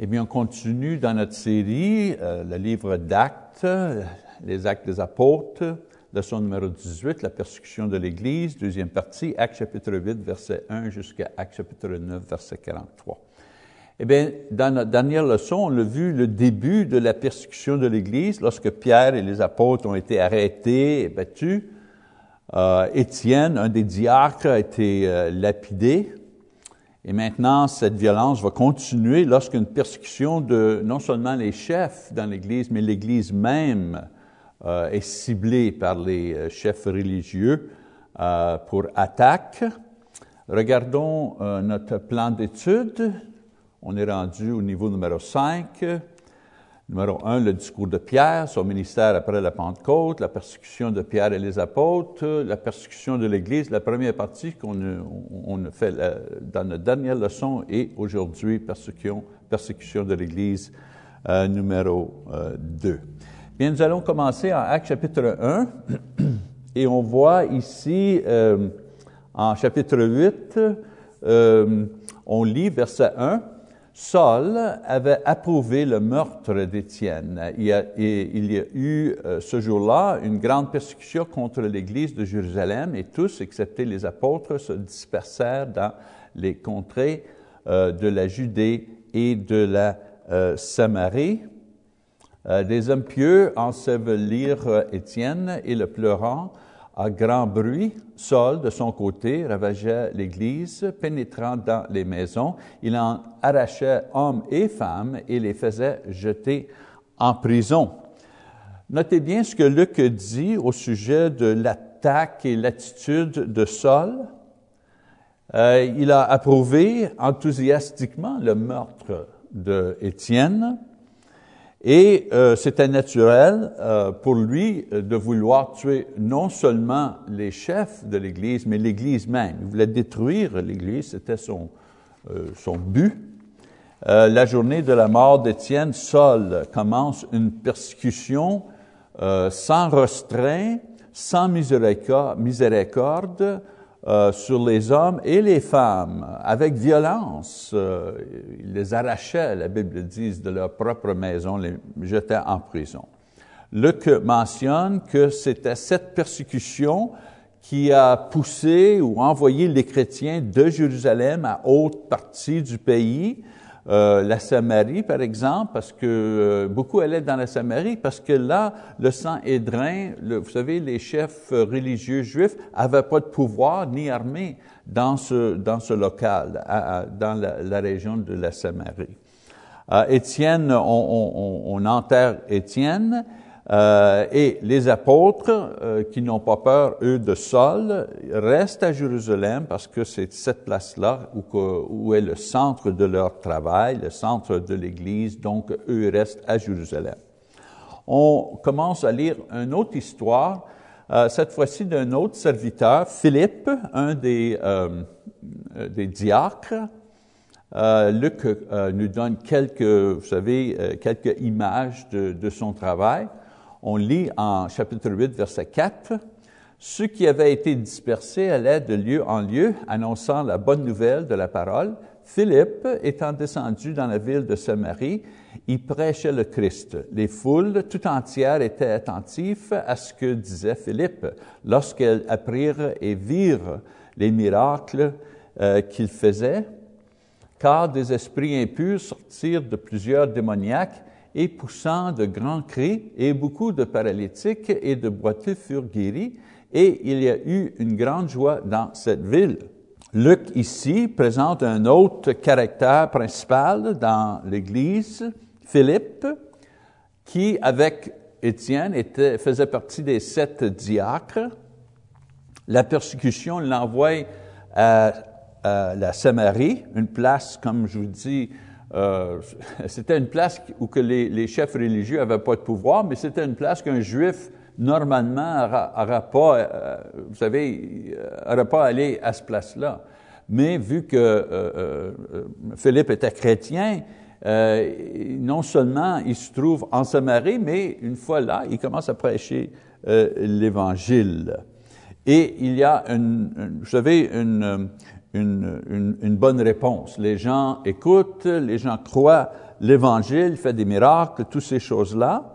Eh bien, on continue dans notre série, euh, le livre d'Actes, les Actes des Apôtres, leçon numéro 18, la persécution de l'Église, deuxième partie, Actes chapitre 8, verset 1 jusqu'à Actes chapitre 9, verset 43. Eh bien, dans notre dernière leçon, on a vu le début de la persécution de l'Église lorsque Pierre et les apôtres ont été arrêtés et battus. Euh, Étienne, un des diacres, a été euh, lapidé. Et maintenant, cette violence va continuer lorsqu'une persécution de non seulement les chefs dans l'Église, mais l'Église même euh, est ciblée par les euh, chefs religieux euh, pour attaque. Regardons notre plan d'étude. On est rendu au niveau numéro 5. Numéro 1, le discours de Pierre, son ministère après la Pentecôte, la persécution de Pierre et les apôtres, la persécution de l'Église, la première partie qu'on a, on a fait euh, dans notre dernière leçon et aujourd'hui, persécution, persécution de l'Église euh, numéro euh, 2. Bien, nous allons commencer en Actes chapitre 1 et on voit ici euh, en chapitre 8, euh, on lit verset 1, Saul avait approuvé le meurtre d'Étienne. Il, y a, eu euh, ce jour-là une grande persécution contre l'Église de Jérusalem et tous, excepté les apôtres, se dispersèrent dans les contrées euh, de la Judée et de la euh, Samarie. Des hommes pieux ensevelirent Étienne et le pleurant à grand bruit, Saul, de son côté, ravageait l'Église, pénétrant dans les maisons. Il en arrachait hommes et femmes et les faisait jeter en prison. Notez bien ce que Luc dit au sujet de l'attaque et l'attitude de Saul. Euh, il a approuvé enthousiastiquement le meurtre d'Étienne. Et euh, c'était naturel euh, pour lui euh, de vouloir tuer non seulement les chefs de l'Église, mais l'Église même. Il voulait détruire l'Église, c'était son, euh, son but. Euh, la journée de la mort d'Étienne, Saul commence une persécution euh, sans restreint, sans miséricorde euh, sur les hommes et les femmes, avec violence. Euh, il les arrachait, la Bible dit, de leur propre maison, les jetait en prison. Luc mentionne que c'était cette persécution qui a poussé ou envoyé les chrétiens de Jérusalem à haute partie du pays, euh, la Samarie, par exemple, parce que euh, beaucoup allaient dans la Samarie, parce que là, le sang édrin, le, vous savez, les chefs religieux juifs n'avaient pas de pouvoir ni armée dans ce, dans ce local, dans la, région de la Samarie. Euh, Étienne, on, on, on enterre Étienne, euh, et les apôtres, euh, qui n'ont pas peur, eux, de Saul, restent à Jérusalem parce que c'est cette place-là où, est le centre de leur travail, le centre de l'Église, donc eux restent à Jérusalem. On commence à lire une autre histoire, euh, cette fois-ci d'un autre serviteur, Philippe, un des, des diacres. Luc nous donne quelques, vous savez, quelques images de son travail on lit en chapitre 8, verset 4, Ceux qui avaient été dispersés allaient de lieu en lieu, annonçant la bonne nouvelle de la parole. Philippe, étant descendu dans la ville de Samarie, y prêchait le Christ. Les foules tout entières étaient attentives à ce que disait Philippe lorsqu'elles apprirent et virent les miracles euh, qu'il faisait, car des esprits impurs sortirent de plusieurs démoniaques et poussant de grands cris, et beaucoup de paralytiques et de boiteux furent guéris, et il y a eu une grande joie dans cette ville. Luc ici présente un autre caractère principal dans l'Église, Philippe, qui avec Étienne était, faisait partie des sept diacres. La persécution l'envoie à, à, la Samarie, une place, comme je vous dis, euh, c'était une place où que les, chefs religieux n'avaient pas de pouvoir, mais c'était une place qu'un juif normalement n'aurait pas, euh, vous savez, n'aurait pas allé à ce place-là. Mais vu que euh, euh, Philippe était chrétien, euh, non seulement il se trouve en Samarie, mais une fois là, il commence à prêcher l'Évangile. Et il y a, une vous savez, une, une, une, une, bonne réponse. Les gens écoutent, les gens croient l'Évangile, il fait des miracles, toutes ces choses-là.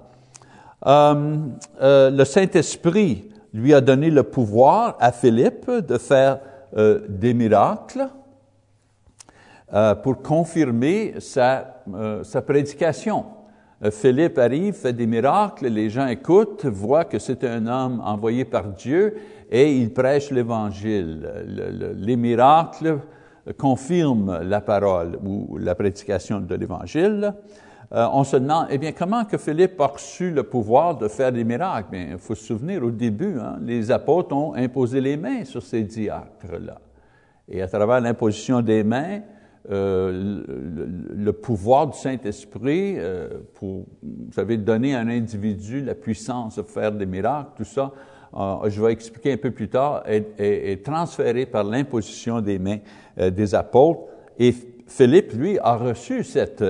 Euh, euh, le Saint-Esprit lui a donné le pouvoir à Philippe de faire euh, des miracles pour confirmer sa, sa prédication. Euh, Philippe arrive, fait des miracles, les gens écoutent, voient que c'est un homme envoyé par Dieu et il prêche l'Évangile. Le, le, les miracles confirment la parole ou la prédication de l'Évangile. Euh, on se demande, eh bien, comment que Philippe a reçu le pouvoir de faire des miracles? Bien, il faut se souvenir, au début, hein, les apôtres ont imposé les mains sur ces diacres-là. Et à travers l'imposition des mains, euh, le, pouvoir du Saint-Esprit euh, pour, vous savez, donner à un individu la puissance de faire des miracles, tout ça, euh, je vais expliquer un peu plus tard, est, transféré par l'imposition des mains des apôtres. Et Philippe, lui, a reçu cette,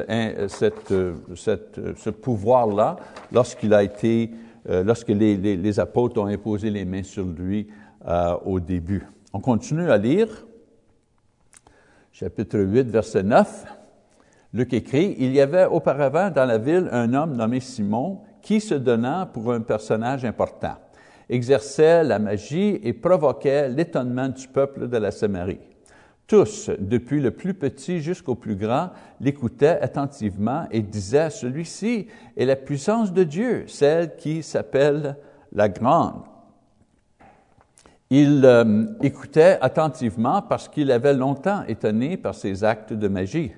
cette, ce pouvoir-là lorsqu'il a été, lorsque les, apôtres ont imposé les mains sur lui au début. On continue à lire chapitre 8, verset 9, Luc écrit, Il y avait auparavant dans la ville un homme nommé Simon qui, se donnant pour un personnage important, exerçait la magie et provoquait l'étonnement du peuple de la Samarie. Tous, depuis le plus petit jusqu'au plus grand, l'écoutaient attentivement et disaient, Celui-ci est la puissance de Dieu, celle qui s'appelle la grande. Il euh, écoutait attentivement parce qu'il avait longtemps étonné par ses actes de magie.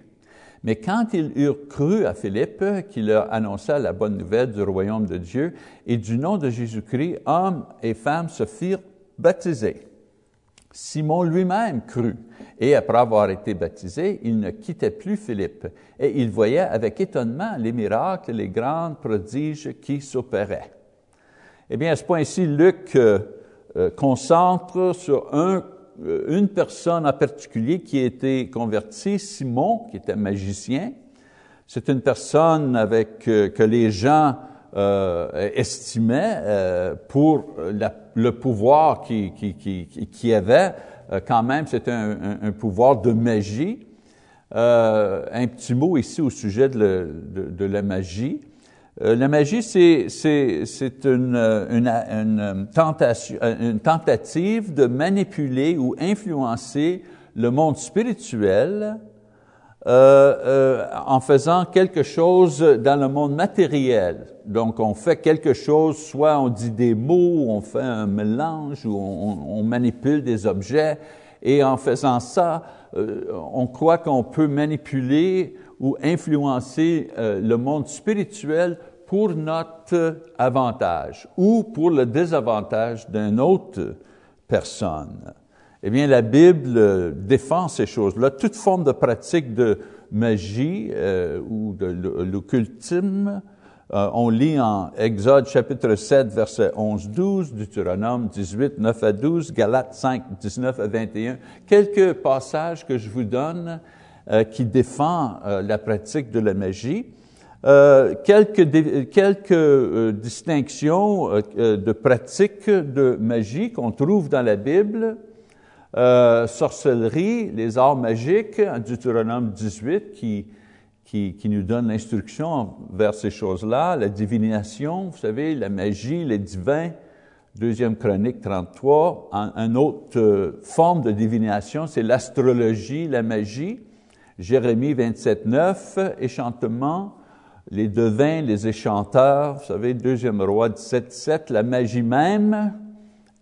Mais quand ils eurent cru à Philippe, qui leur annonça la bonne nouvelle du royaume de Dieu, et du nom de Jésus-Christ, hommes et femmes se firent baptiser. Simon lui-même crut, et après avoir été baptisé, il ne quittait plus Philippe, et il voyait avec étonnement les miracles, les grands prodiges qui s'opéraient. Eh bien, à ce point-ci, Luc euh, euh, concentre sur un, euh, une personne en particulier qui a été convertie, Simon, qui était magicien. C'est une personne avec euh, que les gens euh, estimaient euh, pour le pouvoir qu'il qui, qui, qui, avait. quand même, c'était un, pouvoir de magie. un petit mot ici au sujet de, de la magie. Euh, la magie, c'est, une, une, une, tentative de manipuler ou influencer le monde spirituel euh, euh, en faisant quelque chose dans le monde matériel. Donc, on fait quelque chose, soit on dit des mots, on fait un mélange, ou on, manipule des objets, et en faisant ça, euh, on croit qu'on peut manipuler ou influencer euh, le monde spirituel pour notre avantage ou pour le désavantage d'une autre personne. Eh bien, la Bible défend ces choses-là. Toute forme de pratique de magie euh, ou de l'occultisme, euh, on lit en Exode chapitre 7, verset 11-12, Deutéronome 18, 9 à 12, Galates 5, 19 à 21, quelques passages que je vous donne qui défend euh, la pratique de la magie. Euh, quelques, euh, distinctions euh, de pratiques de magie qu'on trouve dans la Bible. sorcellerie, les arts magiques, Deutéronome 18, qui, qui, qui nous donne l'instruction vers ces choses-là. La divination, vous savez, la magie, les divins, Deuxième Chronique 33. Un, autre forme de divination, c'est l'astrologie, la magie. Jérémie 27, 9, échantement, les devins, les échanteurs, vous savez, deuxième roi 17, 7, la magie même,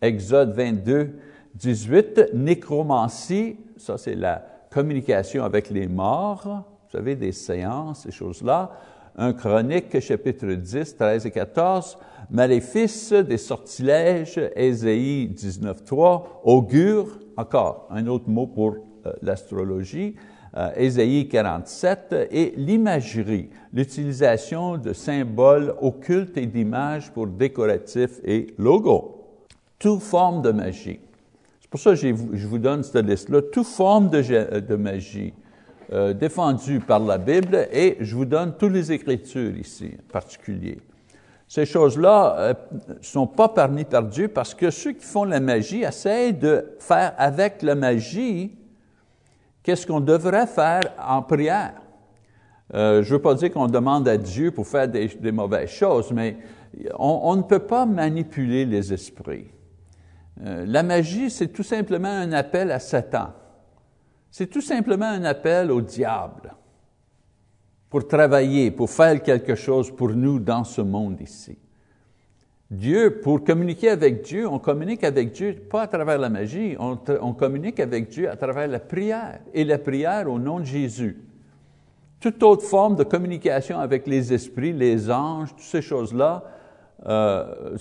Exode 22, 18, nécromancie, ça c'est la communication avec les mords, vous savez, des séances, ces choses-là. Un chronique, chapitre 10, 13 et 14, maléfice, des sortilèges, Ésaïe 19, 3, augure, encore un autre mot pour euh, l'astrologie, Ésaïe 47, et l'imagerie, l'utilisation de symboles occultes et d'images pour décoratifs et logos. Toute forme de magie. C'est pour ça que je vous donne cette liste-là. Toute forme de, de magie euh, défendue par la Bible et je vous donne toutes les Écritures ici, en particulier. Ces choses-là euh, sont pas permises par Dieu parce que ceux qui font la magie essayent de faire avec la magie qu'est-ce qu'on devrait faire en prière? Euh, je ne veux pas dire qu'on demande à Dieu pour faire des, mauvaises choses, mais on, ne peut pas manipuler les esprits. Euh, la magie, c'est tout simplement un appel à Satan. C'est tout simplement un appel au diable pour travailler, pour faire quelque chose pour nous dans ce monde ici. Dieu, pour communiquer avec Dieu, on communique avec Dieu pas à travers la magie, on, communique avec Dieu à travers la prière, et la prière au nom de Jésus. Toute autre forme de communication avec les esprits, les anges, toutes ces choses-là, euh,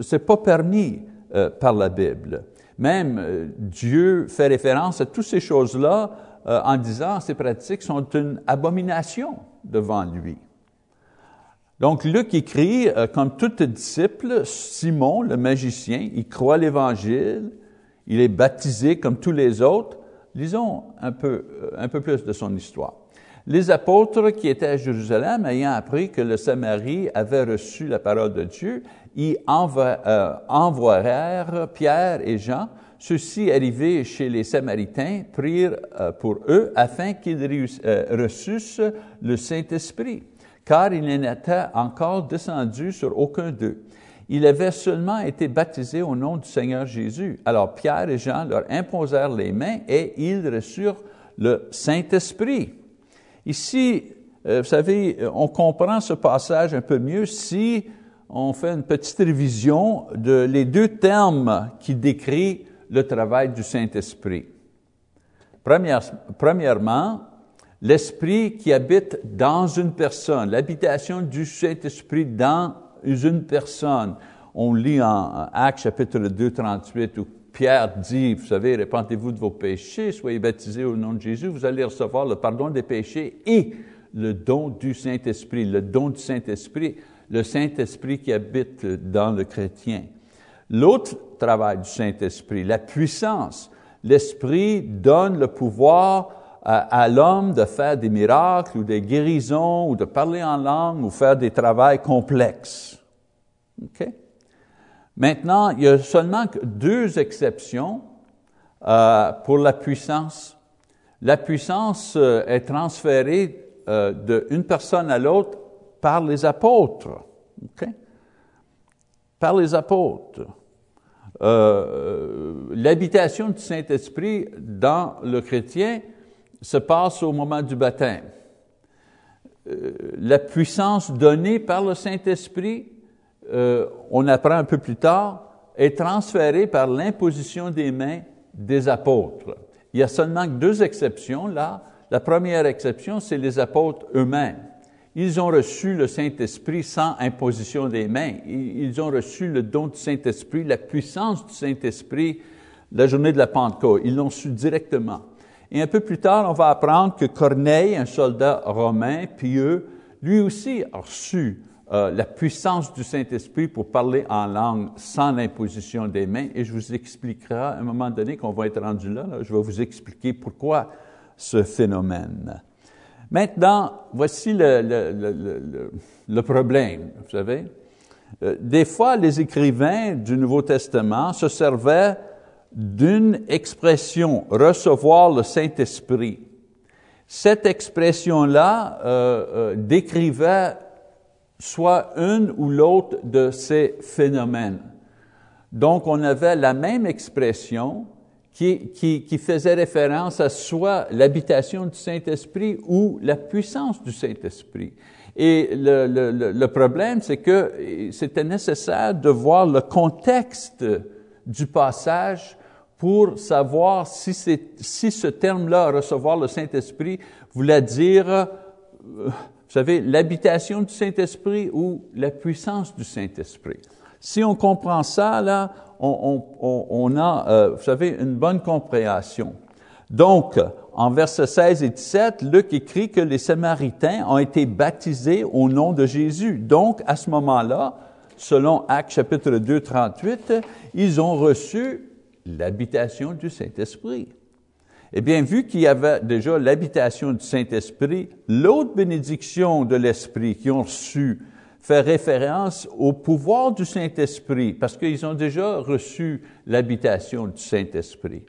c'est pas permis euh, par la Bible. Même euh, Dieu fait référence à toutes ces choses-là euh, en disant ces pratiques sont une abomination devant lui. Donc Luc écrit, euh, comme tout disciple, Simon, le magicien, il croit l'Évangile, il est baptisé comme tous les autres. Lisons un peu, euh, un peu plus de son histoire. Les apôtres qui étaient à Jérusalem, ayant appris que le Samarie avait reçu la parole de Dieu, y envoyèrent Pierre et Jean ceux-ci, arrivés chez les Samaritains, prirent euh, pour eux afin qu'ils euh, reçussent le Saint-Esprit, car il n'était encore descendu sur aucun d'eux. Il avait seulement été baptisé au nom du Seigneur Jésus. Alors Pierre et Jean leur imposèrent les mains et ils reçurent le Saint-Esprit. Ici, euh, vous savez, on comprend ce passage un peu mieux si on fait une petite révision de les deux termes qui décrivent le travail du Saint-Esprit. premièrement, l'Esprit qui habite dans une personne, l'habitation du Saint-Esprit dans une personne. On lit en Actes chapitre 2, 38, où Pierre dit, vous savez, répentez-vous de vos péchés, soyez baptisés au nom de Jésus, vous allez recevoir le pardon des péchés et le don du Saint-Esprit, le don du Saint-Esprit, le Saint-Esprit qui habite dans le chrétien. L'autre travail du Saint-Esprit, la puissance. L'Esprit donne le pouvoir à, l'homme de faire des miracles ou des guérisons ou de parler en langue ou faire des travaux complexes. OK? Maintenant, il y a seulement deux exceptions euh, pour la puissance. La puissance euh, est transférée euh, d'une personne à l'autre par les apôtres. OK? Par les apôtres. L'habitation du Saint-Esprit dans le chrétien se passe au moment du baptême. Euh, la puissance donnée par le Saint-Esprit, euh, on apprend un peu plus tard, est transférée par l'imposition des mains des apôtres. Il y a seulement deux exceptions là. La première exception, c'est les apôtres eux-mêmes. Ils ont reçu le Saint-Esprit sans imposition des mains. Ils ont reçu le don du Saint-Esprit, la puissance du Saint-Esprit, la journée de la Pentecôte. Ils l'ont su directement. Et un peu plus tard, on va apprendre que Corneille, un soldat romain pieux, lui aussi a reçu euh, la puissance du Saint-Esprit pour parler en langue sans l'imposition des mains. Et je vous expliquerai à un moment donné qu'on va être rendu là, je vais vous expliquer pourquoi ce phénomène. Maintenant, voici le, problème, vous savez. Euh, des fois, les écrivains du Nouveau Testament se servaient d'une expression, recevoir le Saint-Esprit. Cette expression-là euh, euh, décrivait soit une ou l'autre de ces phénomènes. Donc, on avait la même expression, qui, qui, qui, faisait référence à soit l'habitation du Saint-Esprit ou la puissance du Saint-Esprit. Et le, le, le problème, c'est que c'était nécessaire de voir le contexte du passage pour savoir si, si ce terme-là, recevoir le Saint-Esprit, voulait dire, euh, vous savez, l'habitation du Saint-Esprit ou la puissance du Saint-Esprit. Si on comprend ça, là, on, a, euh, vous savez, une bonne compréhension. Donc, en versets 16 et 17, Luc écrit que les Samaritains ont été baptisés au nom de Jésus. Donc, à ce moment-là, selon Actes chapitre 2, 38, ils ont reçu l'habitation du Saint-Esprit. Eh bien, vu qu'il y avait déjà l'habitation du Saint-Esprit, l'autre bénédiction de l'Esprit qu'ils ont reçue fait référence au pouvoir du Saint-Esprit, parce qu'ils ont déjà reçu l'habitation du Saint-Esprit.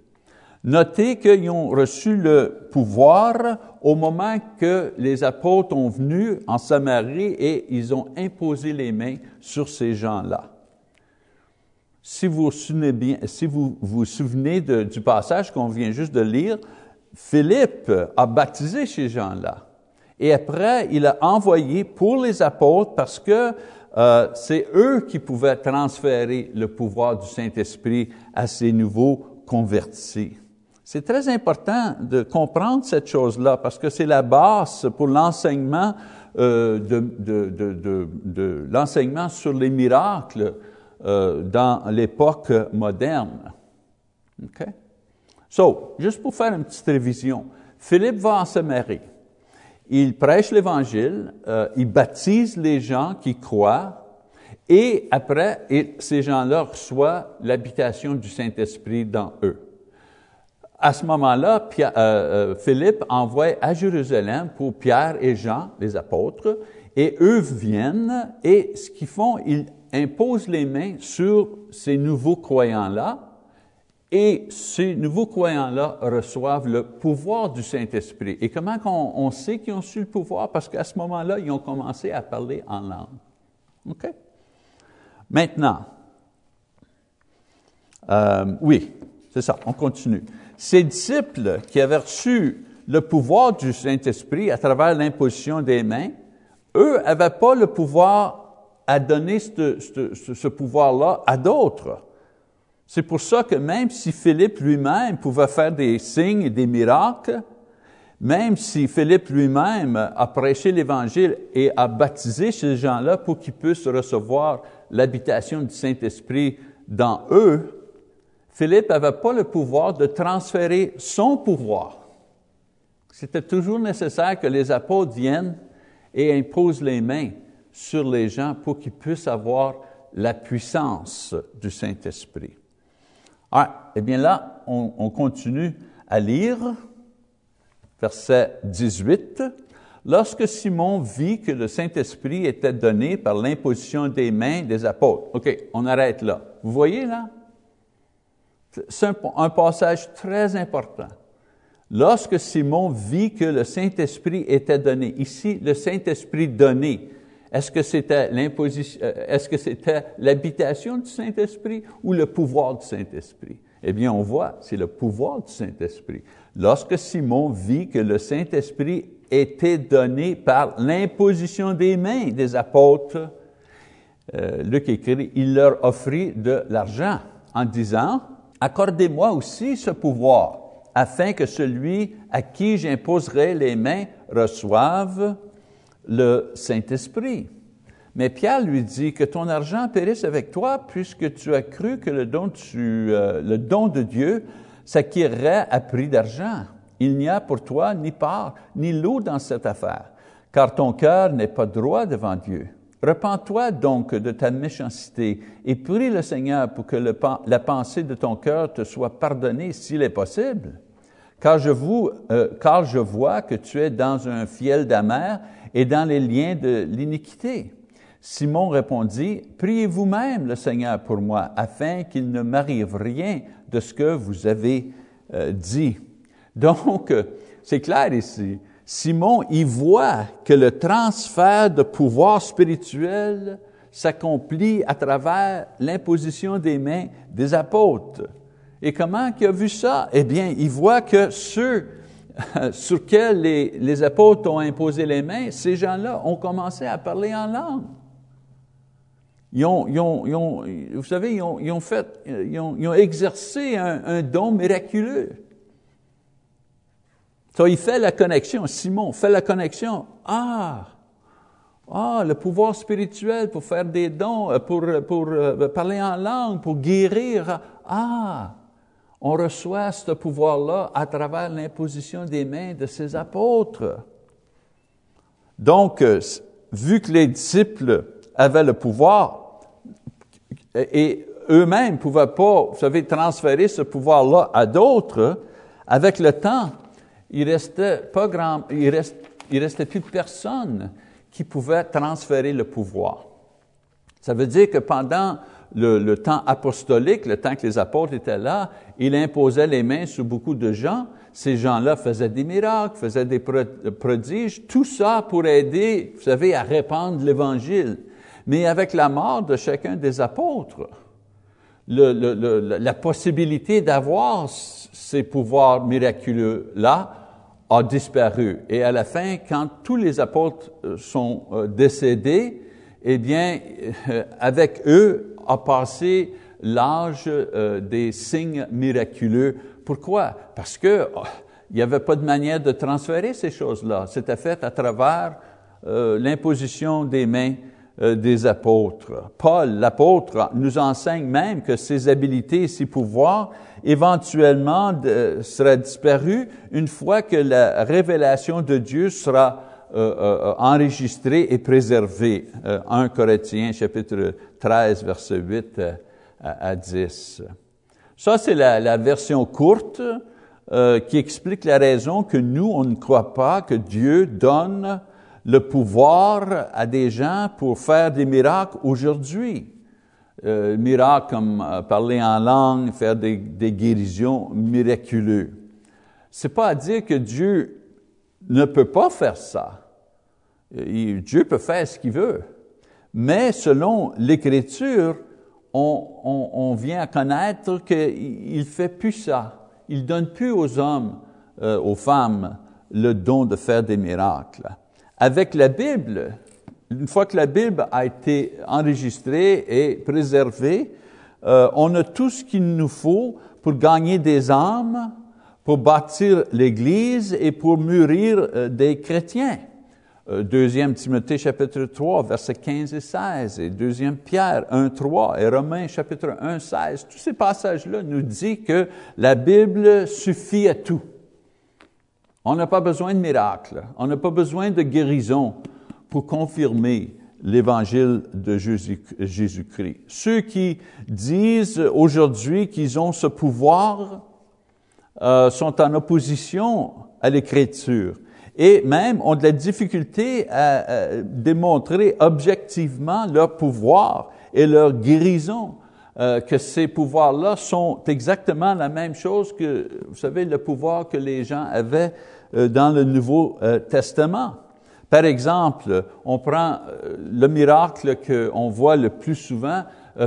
Notez qu'ils ont reçu le pouvoir au moment que les apôtres ont venu en Samarie et ils ont imposé les mains sur ces gens-là. Si vous bien, si vous vous souvenez du passage qu'on vient juste de lire, Philippe a baptisé ces gens-là. Et après, il a envoyé pour les apôtres parce que euh, c'est eux qui pouvaient transférer le pouvoir du Saint-Esprit à ces nouveaux convertis. C'est très important de comprendre cette chose-là parce que c'est la base pour l'enseignement euh, de, de, de, de l'enseignement sur les miracles euh, dans l'époque moderne. OK? So, juste pour faire une petite révision, Philippe va en Samarie. Il prêche l'Évangile, euh, il baptise les gens qui croient, et après, ces gens-là reçoivent l'habitation du Saint-Esprit dans eux à ce moment-là, euh, Philippe envoie à Jérusalem pour Pierre et Jean, les apôtres, et eux viennent et ce qu'ils font, ils imposent les mains sur ces nouveaux croyants-là, et ces nouveaux croyants-là reçoivent le pouvoir du Saint-Esprit. Et comment on, sait qu'ils ont su le pouvoir? Parce qu'à ce moment-là, ils ont commencé à parler en langue. OK? Maintenant, euh, oui, c'est ça, on continue. Ces disciples qui avaient reçu le pouvoir du Saint-Esprit à travers l'imposition des mains, eux n'avaient pas le pouvoir à donner ce, pouvoir-là à d'autres. C'est pour ça que même si Philippe lui-même pouvait faire des signes et des miracles, même si Philippe lui-même a prêché l'Évangile et a baptisé ces gens-là pour qu'ils puissent recevoir l'habitation du Saint-Esprit dans eux, Philippe n'avait pas le pouvoir de transférer son pouvoir. C'était toujours nécessaire que les apôtres viennent et imposent les mains sur les gens pour qu'ils puissent avoir la puissance du Saint-Esprit. Ah, eh bien là, on, on continue à lire, verset 18. Lorsque Simon vit que le Saint-Esprit était donné par l'imposition des mains des apôtres. OK, on arrête là. Vous voyez là? C'est un, passage très important. Lorsque Simon vit que le Saint-Esprit était donné, ici, le Saint-Esprit donné, est-ce que c'était l'imposition, euh, est-ce que c'était l'habitation du Saint-Esprit ou le pouvoir du Saint-Esprit? Eh bien, on voit, c'est le pouvoir du Saint-Esprit. Lorsque Simon vit que le Saint-Esprit était donné par l'imposition des mains des apôtres, euh, Luc écrit, il leur offrit de l'argent en disant, accordez-moi aussi ce pouvoir, afin que celui à qui j'imposerai les mains reçoive le Saint-Esprit. Mais Pierre lui dit que ton argent périsse avec toi, puisque tu as cru que le don, euh, de Dieu s'acquerrait à prix d'argent. Il n'y a pour toi ni part ni lot dans cette affaire, car ton cœur n'est pas droit devant Dieu. Repends-toi donc de ta méchanceté et prie le Seigneur pour que la pensée de ton cœur te soit pardonnée s'il est possible. Car je, euh, vois que tu es dans un fiel d'amer et dans les liens de l'iniquité. Simon répondit, Priez vous-même le Seigneur pour moi, afin qu'il ne m'arrive rien de ce que vous avez euh, dit. Donc, euh, c'est clair ici. Simon y voit que le transfert de pouvoir spirituel s'accomplit à travers l'imposition des mains des apôtres. Et comment il a vu ça? Eh bien, il voit que ceux sur lesquels les, apôtres ont imposé les mains, ces gens-là ont commencé à parler en langue. Ils ont, ils ont, vous savez, ils ont, fait, ils ont, exercé un, un don miraculeux. So, il fait la connexion, Simon fait la connexion. Ah, ah, le pouvoir spirituel pour faire des dons, euh, pour, pour euh, parler en langue, pour guérir. Ah, on reçoit ce pouvoir-là à travers l'imposition des mains de ses apôtres. Donc, euh, vu que les disciples avaient le pouvoir et eux-mêmes ne pouvaient pas, vous savez, transférer ce pouvoir-là à d'autres, avec le temps, il restait pas grand, il, il restait plus personne qui pouvait transférer le pouvoir. Ça veut dire que pendant le, temps apostolique, le temps que les apôtres étaient là, il imposait les mains sur beaucoup de gens. Ces gens-là faisaient des miracles, faisaient des prodiges, tout ça pour aider, vous savez, à répandre l'Évangile. Mais avec la mort de chacun des apôtres, la possibilité d'avoir ces pouvoirs miraculeux-là a disparu. Et à la fin, quand tous les apôtres euh, sont euh, décédés, eh bien, euh, avec eux a passé l'âge des signes miraculeux. Pourquoi? Parce que oh, il n'y avait pas de manière de transférer ces choses-là. C'était fait à travers l'imposition des mains euh, des apôtres. Paul, l'apôtre, nous enseigne même que ces habiletés, ces pouvoirs, éventuellement seraient disparus une fois que la révélation de Dieu sera euh, euh, enregistrée et préservée. 1 Corinthiens chapitre 13, verset 8 à, 10. Ça, c'est la, version courte qui explique la raison que nous, on ne croit pas que Dieu donne le pouvoir à des gens pour faire des miracles aujourd'hui. Euh, miracles comme euh, parler en langue, faire des, des guérisons miraculeuses. C'est pas à dire que Dieu ne peut pas faire ça. Dieu peut faire ce qu'il veut. Mais selon l'Écriture, on, vient à connaître qu'il ne fait plus ça. Il donne plus aux hommes, euh, aux femmes, le don de faire des miracles. Avec la Bible, une fois que la Bible a été enregistrée et préservée, euh, on a tout ce qu'il nous faut pour gagner des âmes, pour bâtir l'Église et pour mûrir euh, des chrétiens. Euh, deuxième Timothée chapitre 3, versets 15 et 16, et deuxième Pierre 1, 3, et Romains chapitre 1, 16. Tous ces passages-là nous disent que la Bible suffit à tout. On n'a pas besoin de miracles, on n'a pas besoin de guérison pour confirmer l'évangile de Jésus-Christ. Ceux qui disent aujourd'hui qu'ils ont ce pouvoir euh, sont en opposition à l'Écriture et même ont de la difficulté à, démontrer objectivement leur pouvoir et leur guérison. Euh, que ces pouvoirs-là sont exactement la même chose que, vous savez, le pouvoir que les gens avaient euh, dans le Nouveau euh, Testament. Par exemple, on prend le miracle qu'on voit le plus souvent,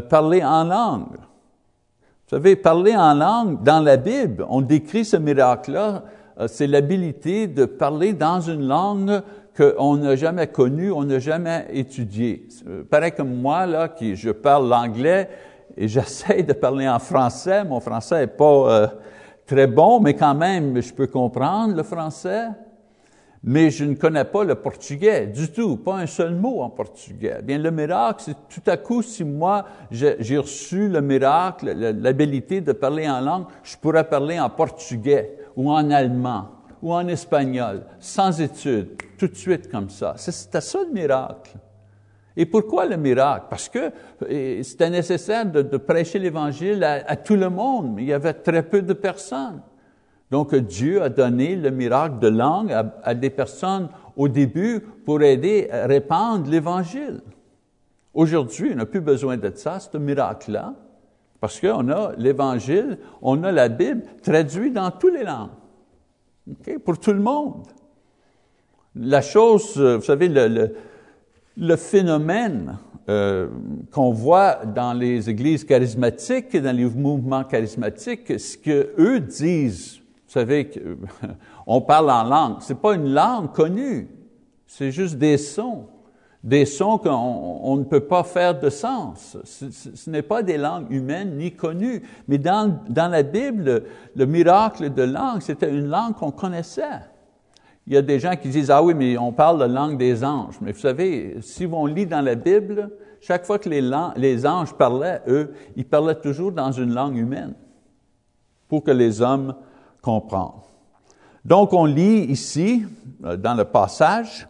parler en langue. Vous savez, parler en langue, dans la Bible, on décrit ce miracle-là, c'est l'habilité de parler dans une langue qu'on n'a jamais connue, on n'a jamais étudiée. Pareil comme moi, là, qui je parle l'anglais et j'essaie de parler en français. Mon français n'est pas très bon, mais quand même, je peux comprendre le français, mais je ne connais pas le portugais du tout, pas un seul mot en portugais. Bien, le miracle, c'est tout à coup, si moi, j'ai reçu le miracle, l'habilité de parler en langue, je pourrais parler en portugais ou en allemand ou en espagnol, sans études, tout de suite comme ça. C'était ça le miracle. Et pourquoi le miracle? Parce que c'était nécessaire de, prêcher l'Évangile à, tout le monde, mais il y avait très peu de personnes. Donc Dieu a donné le miracle de langue à, des personnes au début pour aider à répandre l'Évangile. Aujourd'hui, on n'a plus besoin de ça, ce miracle-là, parce qu'on a l'Évangile, on a la Bible traduite dans toutes les langues, pour tout le monde. La chose, vous savez, le phénomène euh, qu'on voit dans les églises charismatiques, dans les mouvements charismatiques, ce que eux disent, vous savez, on parle en langue, c'est pas une langue connue, c'est juste des sons, des sons qu'on ne peut pas faire de sens. Ce, n'est pas des langues humaines ni connues, mais dans, la Bible, le miracle de langue, c'était une langue qu'on connaissait. Il y a des gens qui disent, ah oui, mais on parle de langue des anges. Mais vous savez, si on lit dans la Bible, chaque fois que les, les anges parlaient, eux, ils parlaient toujours dans une langue humaine pour que les hommes comprennent. Donc, on lit ici, euh, dans le passage,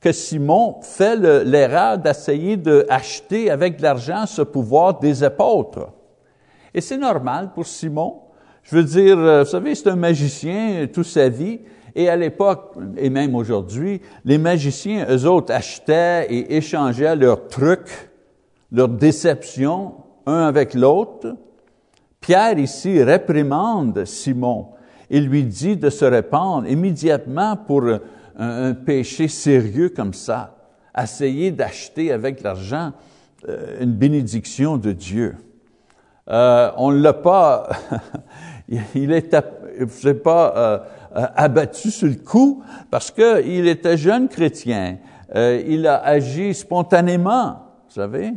que Simon fait l'erreur d'essayer d'acheter avec de l'argent ce pouvoir des apôtres. Et c'est normal pour Simon. Je veux dire, euh, vous savez, c'est un magicien toute sa vie. Et à l'époque, et même aujourd'hui, les magiciens, eux autres, achetaient et échangeaient leurs trucs leur déception un avec l'autre, Pierre ici réprimande Simon et lui dit de se répandre immédiatement pour un, péché sérieux comme ça, essayer d'acheter avec l'argent euh, une bénédiction de Dieu. Euh, on ne l'a pas, il est pas euh, abattu sur le coup parce qu'il était jeune chrétien. il a agi spontanément, vous savez.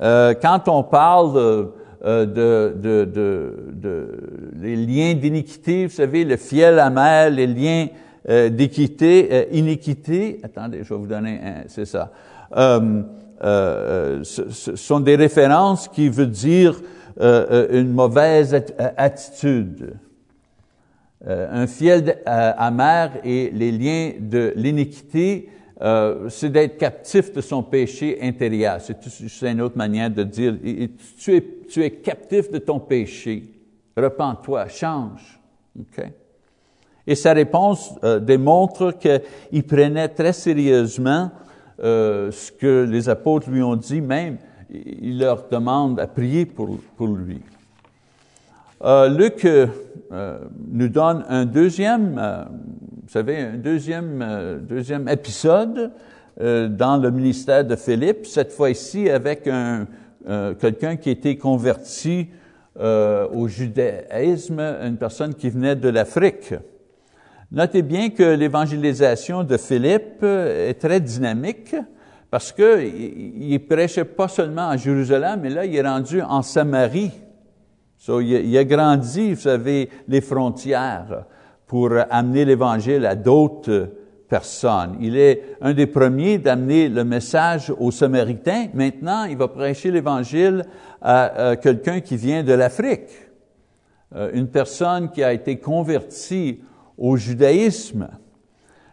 quand on parle de, de, de, de, les liens d'iniquité, vous savez, le fiel amer, les liens euh, d'équité, euh, iniquité. Attendez, je vais vous donner un, c'est ça. Euh, ce, sont des références qui veulent dire une mauvaise attitude. un fiel amer et les liens de l'iniquité, c'est d'être captif de son péché intérieur. C'est une autre manière de dire, tu es, tu es captif de ton péché. Repends-toi, change. Okay? Et sa réponse euh, démontre qu'il prenait très sérieusement euh, ce que les apôtres lui ont dit, même il leur demande à prier pour, lui. Euh, Luc nous donne un deuxième, vous savez, un deuxième, épisode dans le ministère de Philippe, cette fois-ci avec un, quelqu'un qui était converti au judaïsme, une personne qui venait de l'Afrique. Notez bien que l'évangélisation de Philippe est très dynamique parce qu'il prêchait pas seulement à Jérusalem, mais là, il est rendu en Samarie. il, a, grandi, vous savez, les frontières pour amener l'Évangile à d'autres personnes. Il est un des premiers d'amener le message aux Samaritains. Maintenant, il va prêcher l'Évangile à, quelqu'un qui vient de l'Afrique, euh, une personne qui a été convertie au judaïsme.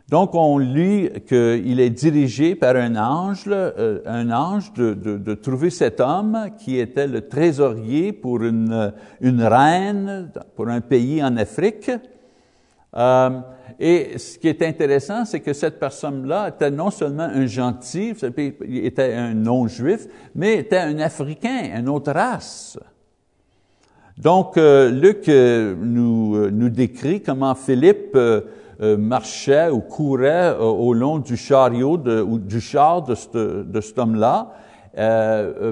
Donc, on lit qu'il est dirigé par un ange, euh, un ange de, trouver cet homme qui était le trésorier pour une, une reine, pour un pays en Afrique. Euh, et ce qui est intéressant, c'est que cette personne-là était non seulement un gentil, il était un non-juif, mais était un Africain, une autre race. Donc, euh, Luc euh, nous, euh, nous décrit comment Philippe marchait ou courait au long du chariot ou du char de, de cet homme-là,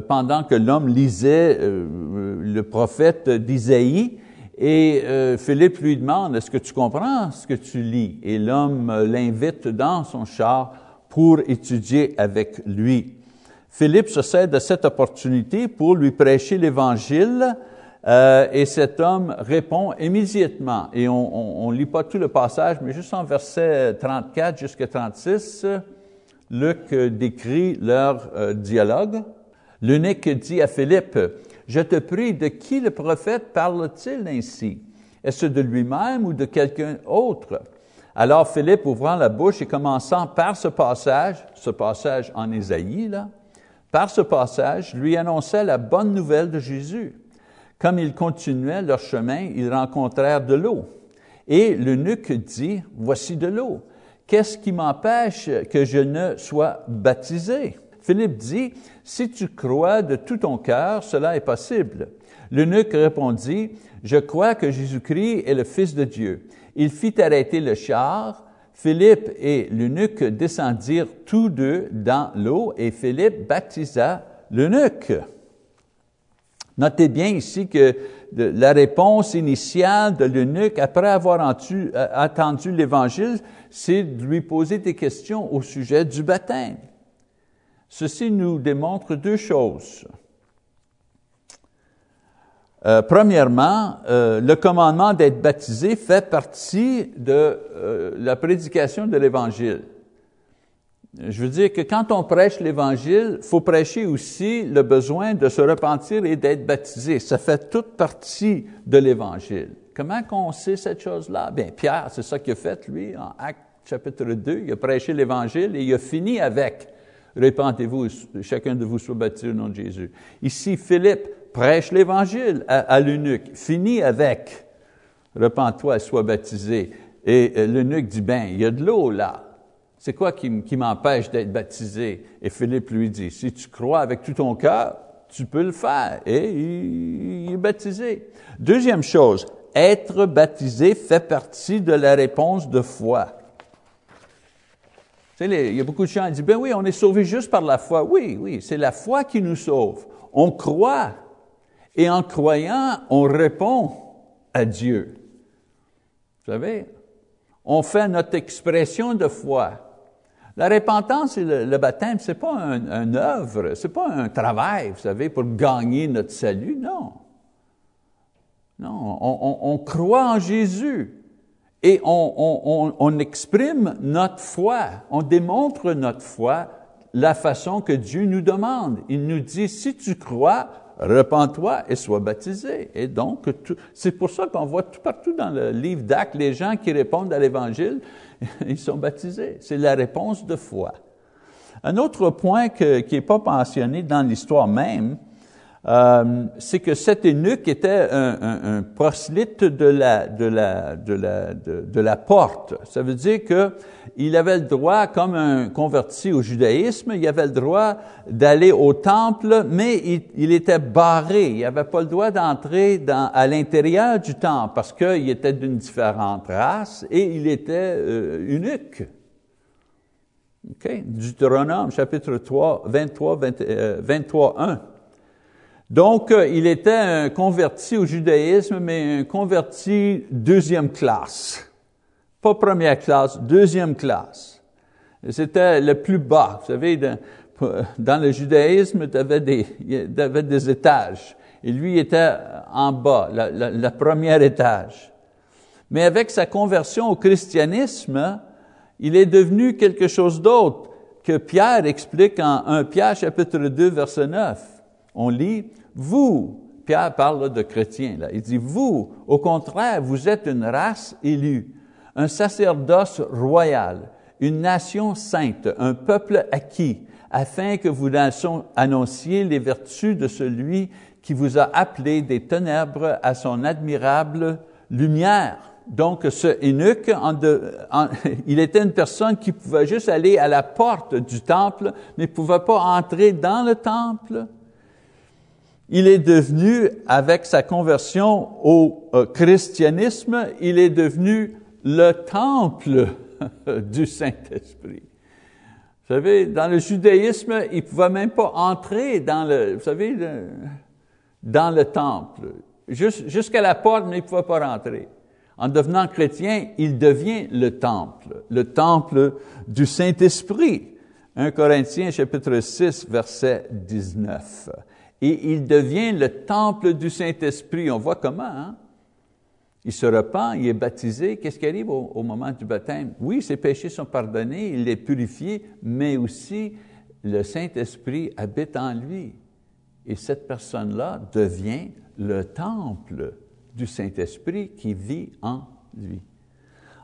pendant que l'homme lisait le prophète d'Isaïe. Et Philippe lui demande, est-ce que tu comprends ce que tu lis? Et l'homme l'invite dans son char pour étudier avec lui. Philippe se sert de cette opportunité pour lui prêcher l'Évangile euh, et cet homme répond immédiatement. Et on ne lit pas tout le passage, mais juste en verset 34 jusqu'à 36, Luc décrit leur euh, dialogue. L'unique dit à Philippe, Je te prie, de qui le prophète parle-t-il ainsi? Est-ce de lui-même ou de quelqu'un autre? Alors Philippe, ouvrant la bouche et commençant par ce passage, ce passage en Ésaïe, là, par ce passage, lui annonçait la bonne nouvelle de Jésus. Comme ils continuaient leur chemin, ils rencontrèrent de l'eau. Et l'eunuque dit, Voici de l'eau. Qu'est-ce qui m'empêche que je ne sois baptisé? Philippe dit, Si tu crois de tout ton cœur, cela est possible. L'eunuque répondit, Je crois que Jésus-Christ est le Fils de Dieu. Il fit arrêter le char. Philippe et l'eunuque descendirent tous deux dans l'eau et Philippe baptisa l'eunuque. Notez bien ici que la réponse initiale de l'eunuque, après avoir euh, attendu l'Évangile, c'est de lui poser des questions au sujet du baptême. Ceci nous démontre deux choses. Euh, premièrement, euh, le commandement d'être baptisé fait partie de la prédication de l'Évangile. Je veux dire que quand on prêche l'Évangile, faut prêcher aussi le besoin de se repentir et d'être baptisé. Ça fait toute partie de l'Évangile. Comment qu'on sait cette chose-là? Bien, Pierre, c'est ça qu'il a fait, lui, en Acte chapitre 2. Il a prêché l'Évangile et il a fini avec Répentez-vous, chacun de vous soit baptisé au nom de Jésus. Ici, Philippe prêche l'Évangile à, à l'eunuque, finit avec Repends-toi et sois baptisé. Et euh, l'eunuque dit, ben, il y a de l'eau là. C'est quoi qui, m'empêche d'être baptisé? Et Philippe lui dit, si tu crois avec tout ton cœur, tu peux le faire. Et il est baptisé. Deuxième chose, être baptisé fait partie de la réponse de foi. il y a beaucoup de gens qui disent, ben oui, on est sauvé juste par la foi. Oui, oui, c'est la foi qui nous sauve. On croit. Et en croyant, on répond à Dieu. Vous savez, on fait notre expression de foi. La repentance et le, baptême, c'est pas un, un œuvre, c'est pas un travail, vous savez, pour gagner notre salut, non. Non, on, croit en Jésus et on, on, exprime notre foi, on démontre notre foi la façon que Dieu nous demande. Il nous dit, si tu crois, repens-toi et sois baptisé. Et donc, c'est pour ça qu'on voit tout partout dans le livre d'Actes, les gens qui répondent à l'Évangile, ils sont baptisés. C'est la réponse de foi. Un autre point qui n'est pas mentionné dans l'histoire même, euh, c'est que cet eunuque était un, un, prosélyte de la, porte. Ça veut dire qu'il avait le droit, comme un converti au judaïsme, il avait le droit d'aller au temple, mais il, était barré. Il n'avait pas le droit d'entrer à l'intérieur du temple parce qu'il était d'une différente race et il était euh, eunuque. Okay? Deutéronome, chapitre 3, 23, 23 1. Donc, euh, il était un converti au judaïsme, mais un converti deuxième classe. Pas première classe, deuxième classe. C'était le plus bas. Vous savez, dans, le judaïsme, il y avait des, étages. Et lui était en bas, le premier étage. Mais avec sa conversion au christianisme, il est devenu quelque chose d'autre que Pierre explique en 1 Pierre chapitre 2 verset 9. On lit, vous, Pierre parle de chrétiens, là. Il dit, vous, au contraire, vous êtes une race élue, un sacerdoce royal, une nation sainte, un peuple acquis, afin que vous annonciez les vertus de celui qui vous a appelé des ténèbres à son admirable lumière. Donc, ce eunuque, il était une personne qui pouvait juste aller à la porte du temple, mais pouvait pas entrer dans le temple il est devenu, avec sa conversion au euh, christianisme, il est devenu le temple du Saint-Esprit. Vous savez, dans le judaïsme, il ne pouvait même pas entrer dans le, vous savez, dans le temple. Jusqu'à la porte, mais il ne pouvait pas rentrer. En devenant chrétien, il devient le temple, le temple du Saint-Esprit. 1 Corinthiens chapitre 6, verset 19 et il devient le temple du Saint-Esprit. On voit comment, hein? Il se repent, il est baptisé. Qu'est-ce qui arrive au, moment du baptême? Oui, ses péchés sont pardonnés, il est purifié, mais aussi le Saint-Esprit habite en lui. Et cette personne-là devient le temple du Saint-Esprit qui vit en lui.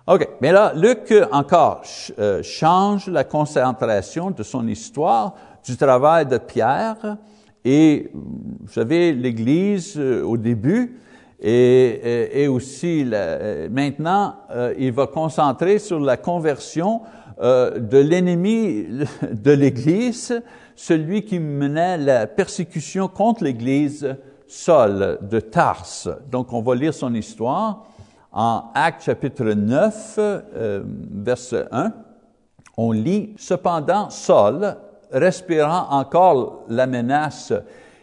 OK, mais là, Luc encore euh, change la concentration de son histoire du travail de Pierre et vous savez, l'Église euh, au début et, aussi euh, maintenant, euh, il va concentrer sur la conversion de l'ennemi de l'Église, celui qui menait la persécution contre l'Église, Saul de Tarse. Donc, on va lire son histoire en Actes chapitre 9, verset 1. On lit, Cependant, Saul, respirant encore la menace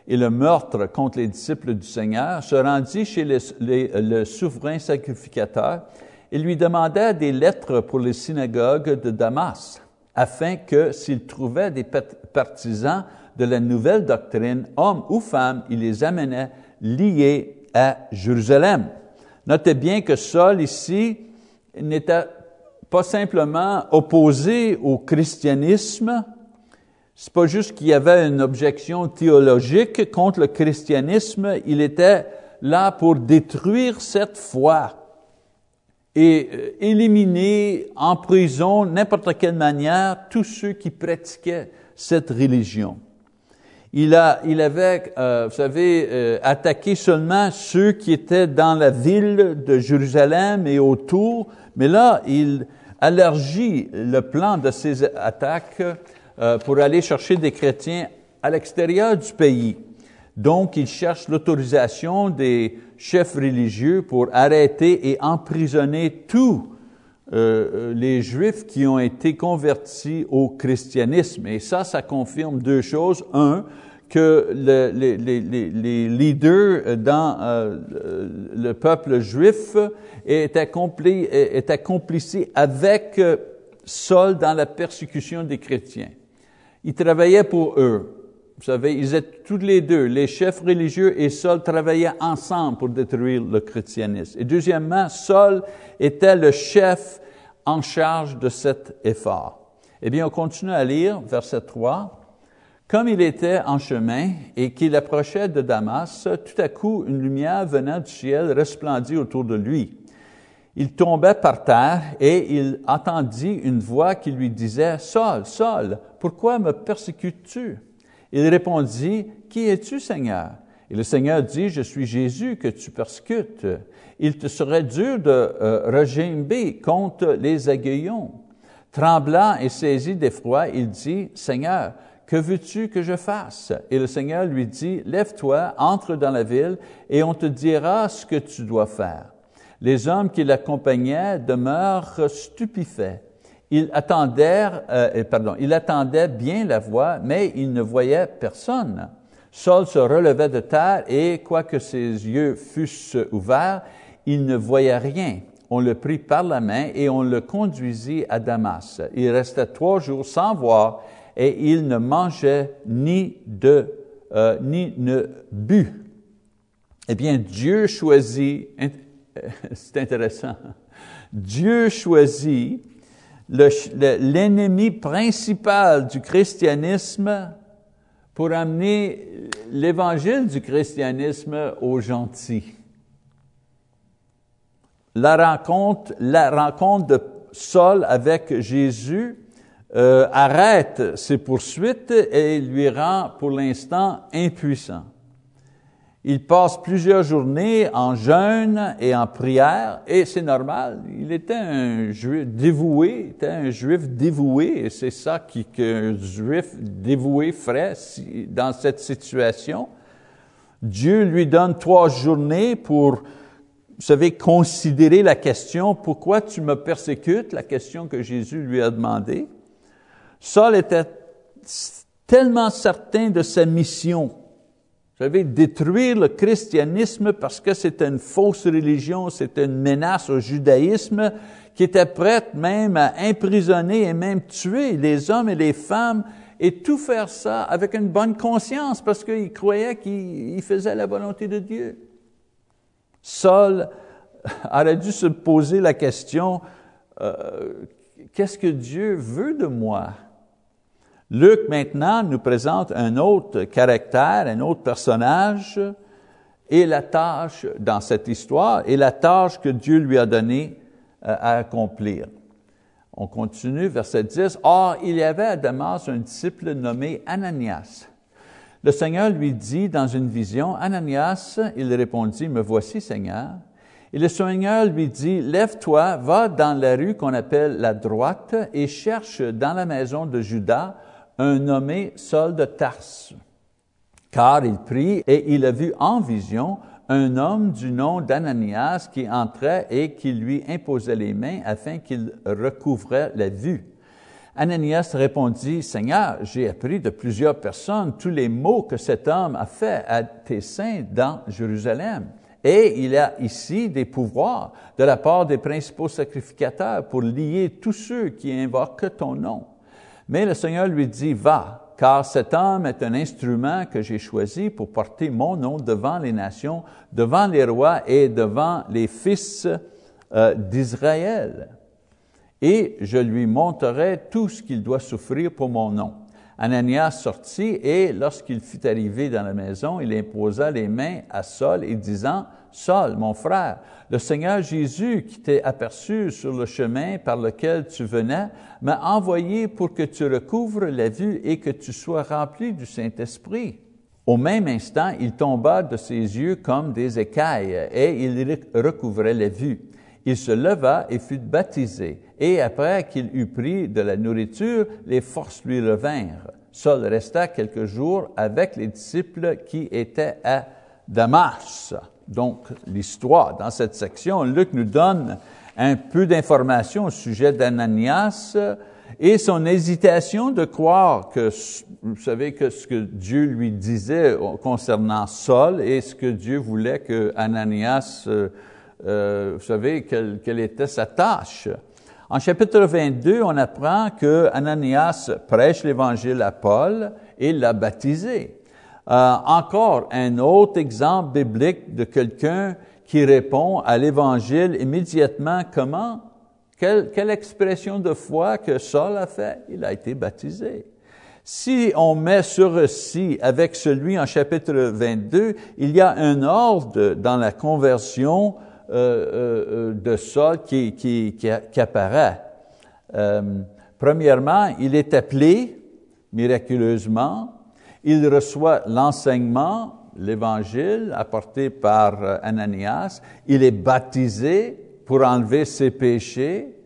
et le meurtre contre les disciples du Seigneur, se rendit chez le souverain sacrificateur et lui demanda des lettres pour les synagogues de Damas, afin que s'il trouvait des partisans de la nouvelle doctrine, hommes ou femmes, il les amenait liés à Jérusalem. Notez bien que Saul ici n'était pas simplement opposé au christianisme, c'est pas juste qu'il y avait une objection théologique contre le christianisme, il était là pour détruire cette foi et euh, éliminer en prison, n'importe quelle manière, tous ceux qui pratiquaient cette religion. Il, a, il avait, euh, vous savez, euh, attaqué seulement ceux qui étaient dans la ville de Jérusalem et autour, mais là, il élargi le plan de ses attaques euh, pour aller chercher des chrétiens à l'extérieur du pays. Donc, il cherche l'autorisation des chefs religieux pour arrêter et emprisonner tous euh, les Juifs qui ont été convertis au christianisme. Et ça, ça confirme deux choses. Un, que le, les, leaders dans euh, le peuple juif étaient, accompli, complicés avec euh, Saul dans la persécution des chrétiens. Ils travaillaient pour eux. Vous savez, ils étaient tous les deux, les chefs religieux et Saul travaillaient ensemble pour détruire le christianisme. Et deuxièmement, Saul était le chef en charge de cet effort. Eh bien, on continue à lire, verset 3. Comme il était en chemin et qu'il approchait de Damas, tout à coup une lumière venant du ciel resplendit autour de lui. Il tombait par terre et il entendit une voix qui lui disait, Saul, Saul, pourquoi me persécutes-tu? Il répondit, Qui es-tu, Seigneur? Et le Seigneur dit, Je suis Jésus que tu persécutes. Il te serait dur de euh, contre les aiguillons. Tremblant et saisi d'effroi, il dit, Seigneur, que veux-tu que je fasse? Et le Seigneur lui dit, Lève-toi, entre dans la ville, et on te dira ce que tu dois faire. Les hommes qui l'accompagnaient demeurent stupéfaits. Ils attendaient, euh, pardon, ils attendaient bien la voix, mais ils ne voyaient personne. Saul se relevait de terre et, quoique ses yeux fussent ouverts, il ne voyait rien. On le prit par la main et on le conduisit à Damas. Il restait trois jours sans voir et il ne mangeait ni de euh, ni ne but. Eh bien, Dieu choisit, c'est intéressant, Dieu choisit l'ennemi principal du christianisme pour amener l'évangile du christianisme aux gentils. La rencontre, la de Saul avec Jésus euh, arrête ses poursuites et lui rend pour l'instant impuissant. Il passe plusieurs journées en jeûne et en prière, et c'est normal. Il était un juif dévoué, était un juif dévoué, et c'est ça qu'un juif dévoué ferait dans cette situation. Dieu lui donne trois journées pour, vous savez, considérer la question, pourquoi tu me persécutes, la question que Jésus lui a demandé. Saul était tellement certain de sa mission. Savez, détruire le christianisme parce que c'était une fausse religion, c'était une menace au judaïsme qui était prête même à emprisonner et même tuer les hommes et les femmes et tout faire ça avec une bonne conscience parce qu'il croyait qu'il faisait la volonté de Dieu. Saul aurait dû se poser la question, euh, qu'est-ce que Dieu veut de moi? Luc maintenant nous présente un autre caractère, un autre personnage et la tâche dans cette histoire et la tâche que Dieu lui a donnée euh, à accomplir. On continue, verset 10. Or, il y avait à Damas un disciple nommé Ananias. Le Seigneur lui dit dans une vision, Ananias, il répondit, Me voici, Seigneur. Et le Seigneur lui dit, Lève-toi, va dans la rue qu'on appelle la droite et cherche dans la maison de Judas un nommé Saul de Tarse. Car il prit et il a vu en vision un homme du nom d'Ananias qui entrait et qui lui imposait les mains afin qu'il recouvrait la vue. Ananias répondit, Seigneur, j'ai appris de plusieurs personnes tous les maux que cet homme a fait à tes saints dans Jérusalem. Et il a ici des pouvoirs de la part des principaux sacrificateurs pour lier tous ceux qui invoquent ton nom. Mais le Seigneur lui dit, va, car cet homme est un instrument que j'ai choisi pour porter mon nom devant les nations, devant les rois et devant les fils euh, d'Israël. Et je lui montrerai tout ce qu'il doit souffrir pour mon nom. Ananias sortit et lorsqu'il fut arrivé dans la maison, il imposa les mains à Saul et disant, Saul, mon frère, le Seigneur Jésus qui t'est aperçu sur le chemin par lequel tu venais m'a envoyé pour que tu recouvres la vue et que tu sois rempli du Saint-Esprit. Au même instant, il tomba de ses yeux comme des écailles et il recouvrait la vue. Il se leva et fut baptisé. Et après qu'il eut pris de la nourriture, les forces lui revinrent. Saul resta quelques jours avec les disciples qui étaient à Damas. Donc, l'histoire, dans cette section, Luc nous donne un peu d'informations au sujet d'Ananias et son hésitation de croire que, vous savez, que ce que Dieu lui disait concernant Saul et ce que Dieu voulait que Ananias, euh, euh, vous savez, quelle, quelle, était sa tâche. En chapitre 22, on apprend que Ananias prêche l'Évangile à Paul et l'a baptisé. Euh, encore un autre exemple biblique de quelqu'un qui répond à l'Évangile immédiatement. Comment? Quelle, expression de foi que Saul a fait? Il a été baptisé. Si on met ce récit avec celui en chapitre 22, il y a un ordre dans la conversion euh, euh, de Saul qui, apparaît. Premièrement, il est appelé miraculeusement il reçoit l'enseignement, l'évangile apporté par euh, Ananias. Il est baptisé pour enlever ses péchés.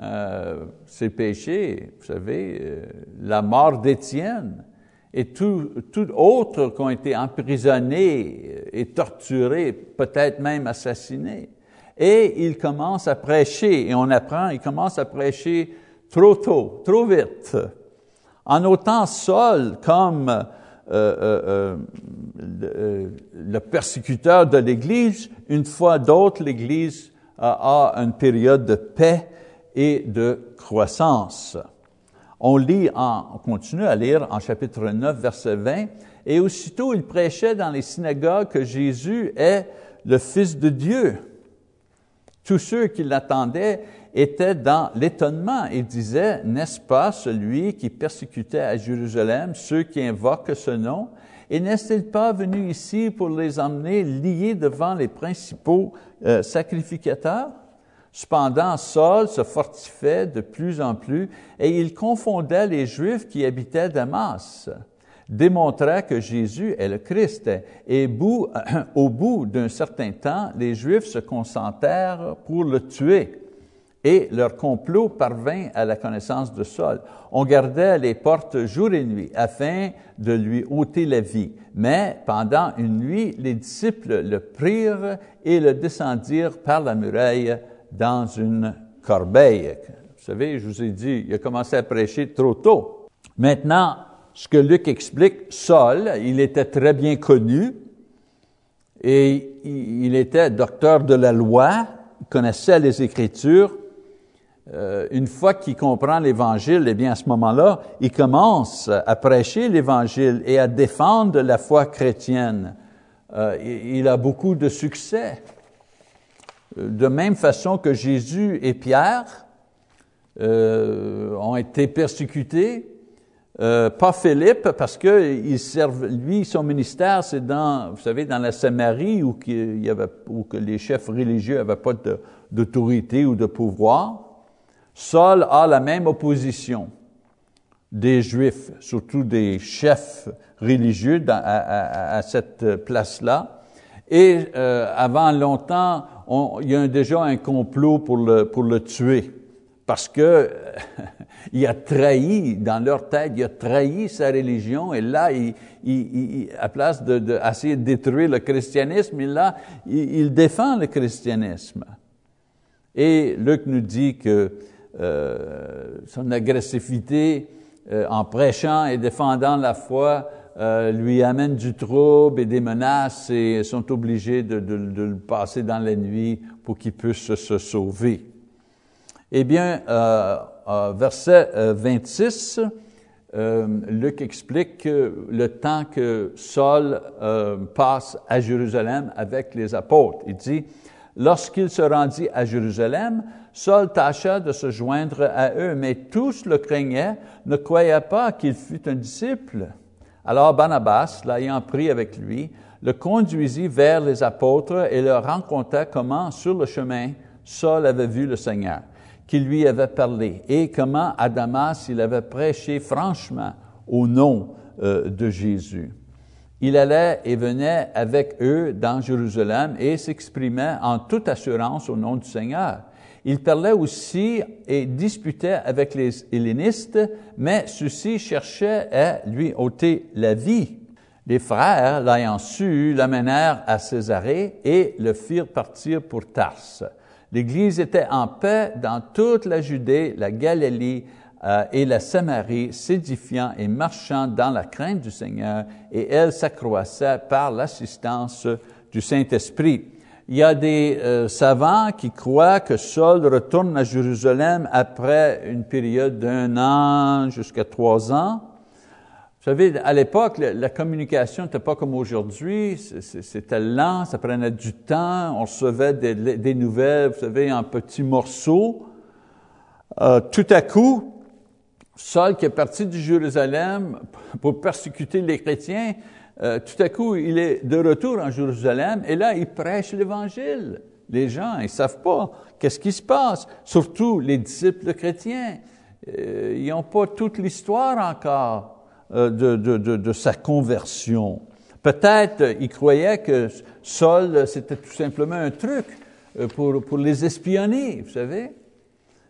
Euh, ses péchés, vous savez, euh, la mort d'Étienne et tout, autres qui ont été emprisonnés et torturés, peut-être même assassinés. Et il commence à prêcher, et on apprend, il commence à prêcher trop tôt, trop vite. En autant Saul comme euh, euh, euh, le persécuteur de l'Église, une fois d'autre, l'Église a une période de paix et de croissance. On lit, en, on continue à lire en chapitre 9, verset 20, et aussitôt il prêchait dans les synagogues que Jésus est le Fils de Dieu. Tous ceux qui l'attendaient était dans l'étonnement et disait, n'est-ce pas celui qui persécutait à Jérusalem ceux qui invoquent ce nom? Et n'est-il pas venu ici pour les emmener liés devant les principaux euh, sacrificateurs? Cependant, Saul se fortifiait de plus en plus et il confondait les Juifs qui habitaient Damas, démontrait que Jésus est le Christ. Et au bout d'un certain temps, les Juifs se concentrèrent pour le tuer et leur complot parvint à la connaissance de Saul. On gardait les portes jour et nuit afin de lui ôter la vie. Mais pendant une nuit, les disciples le prirent et le descendirent par la muraille dans une corbeille. Vous savez, je vous ai dit, il a commencé à prêcher trop tôt. Maintenant, ce que Luc explique, Saul, il était très bien connu et il était docteur de la loi, il connaissait les Écritures, euh, une fois qu'il comprend l'Évangile, eh bien à ce moment-là, il commence à prêcher l'Évangile et à défendre la foi chrétienne. Euh, il a beaucoup de succès. De même façon que Jésus et Pierre euh, ont été persécutés, pas Philippe, parce que il lui, son ministère, c'est dans, vous savez, dans la Samarie où, y avait, où que les chefs religieux n'avaient pas d'autorité ou de pouvoir. Saul a la même opposition des Juifs, surtout des chefs religieux à, cette place-là. Et euh, avant longtemps, il y a déjà un complot pour le, pour le tuer, parce que il a trahi dans leur tête, il a trahi sa religion, et là, il, il, à place d'essayer de, essayer de, détruire le christianisme, il, là, il, défend le christianisme. Et Luc nous dit que euh, son agressivité euh, en prêchant et défendant la foi euh, lui amène du trouble et des menaces et sont obligés de, de, le passer dans la nuit pour qu'il puisse se sauver. Eh bien, verset 26, Luc explique que le temps que Saul passe à Jérusalem avec les apôtres. Il dit, lorsqu'il se rendit à Jérusalem, Saul tâcha de se joindre à eux, mais tous le craignaient, ne croyaient pas qu'il fût un disciple. Alors Barnabas, l'ayant pris avec lui, le conduisit vers les apôtres et leur raconta comment, sur le chemin, Saul avait vu le Seigneur, qui lui avait parlé, et comment à Damas il avait prêché franchement au nom euh, de Jésus. Il allait et venait avec eux dans Jérusalem et s'exprimait en toute assurance au nom du Seigneur. Il parlait aussi et disputait avec les hellénistes, mais ceux-ci cherchaient à lui ôter la vie. Les frères, l'ayant su, l'amenèrent à Césarée et le firent partir pour Tarse. L'Église était en paix dans toute la Judée, la Galilée euh, et la Samarie, s'édifiant et marchant dans la crainte du Seigneur, et elle s'accroissait par l'assistance du Saint-Esprit. Il y a des euh, savants qui croient que Saul retourne à Jérusalem après une période d'un an jusqu'à trois ans. Vous savez, à l'époque, la, communication n'était pas comme aujourd'hui. C'était lent, ça prenait du temps. On recevait des, nouvelles, vous savez, en petits morceaux. Euh, tout à coup, Saul, qui est parti de Jérusalem pour persécuter les chrétiens, euh, tout à coup, il est de retour en Jérusalem et là, il prêche l'Évangile. Les gens, ils savent pas qu'est-ce qui se passe, surtout les disciples chrétiens. Euh, ils n'ont pas toute l'histoire encore euh, de, de, de, de, sa conversion. Peut-être ils croyaient que Saul, c'était tout simplement un truc pour, pour les espionner, vous savez.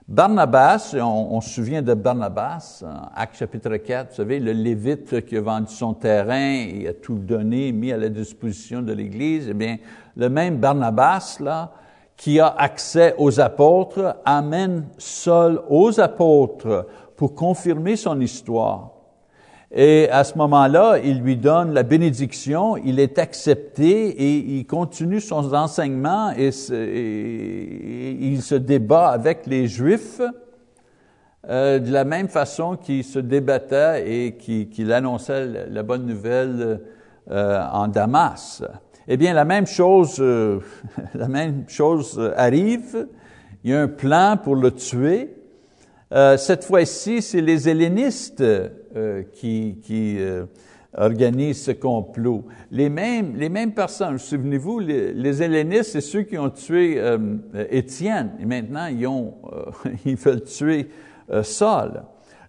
Barnabas, on, se souvient de Barnabas, Acte chapitre 4, vous savez, le Lévite qui a vendu son terrain et a tout donné, mis à la disposition de l'Église, eh bien, le même Barnabas, là, qui a accès aux apôtres, amène Saul aux apôtres pour confirmer son histoire. Et à ce moment-là, il lui donne la bénédiction, il est accepté et il continue son enseignement et, il se débat avec les Juifs euh, de la même façon qu'il se débattait et qu'il annonçait la bonne nouvelle euh, en Damas. Eh bien, la même chose, euh, la même chose arrive. Il y a un plan pour le tuer. cette fois-ci, c'est les hellénistes qui, qui euh, organisent ce complot. Les mêmes, les mêmes personnes, souvenez-vous, les, les hellénistes, c'est ceux qui ont tué euh, Étienne, et maintenant ils, ont, ils veulent tuer Saul.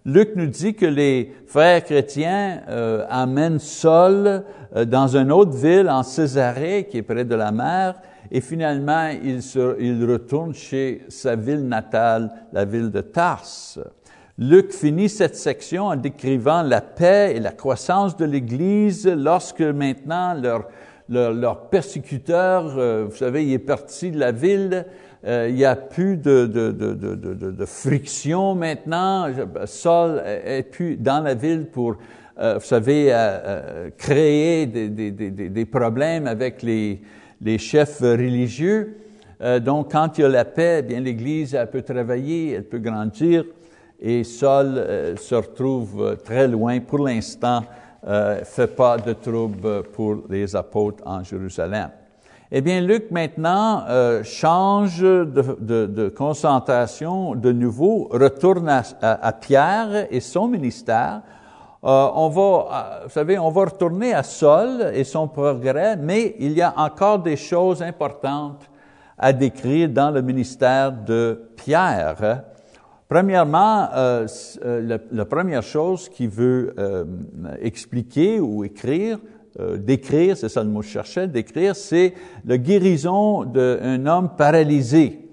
Luc nous dit que les frères chrétiens amènent Saul dans une autre ville, en Césarée, qui est près de la mer, et finalement, il, se, il retourne chez sa ville natale, la ville de Tarse. Luc finit cette section en décrivant la paix et la croissance de l'Église lorsque maintenant leur, leur, persécuteur, euh, vous savez, il est parti de la ville, euh, il n'y a plus de, de, de, de, friction maintenant. Saul est plus dans la ville pour, euh, vous savez, créer des, des, des, des, problèmes avec les, les chefs religieux. donc, quand il y a la paix, eh bien l'Église peut travailler, elle peut grandir et Saul euh, se retrouve euh, très loin. Pour l'instant, euh, fait pas de trouble pour les apôtres en Jérusalem. Eh bien, Luc maintenant euh, change de, de, de, concentration de nouveau, retourne à, à, Pierre et son ministère. Euh, on va, vous savez, on va retourner à Saul et son progrès, mais il y a encore des choses importantes à décrire dans le ministère de Pierre. Premièrement, euh, euh la, première chose qu'il veut euh, expliquer ou écrire, décrire, c'est ça le mot que je cherchais, décrire, c'est la guérison d'un homme paralysé.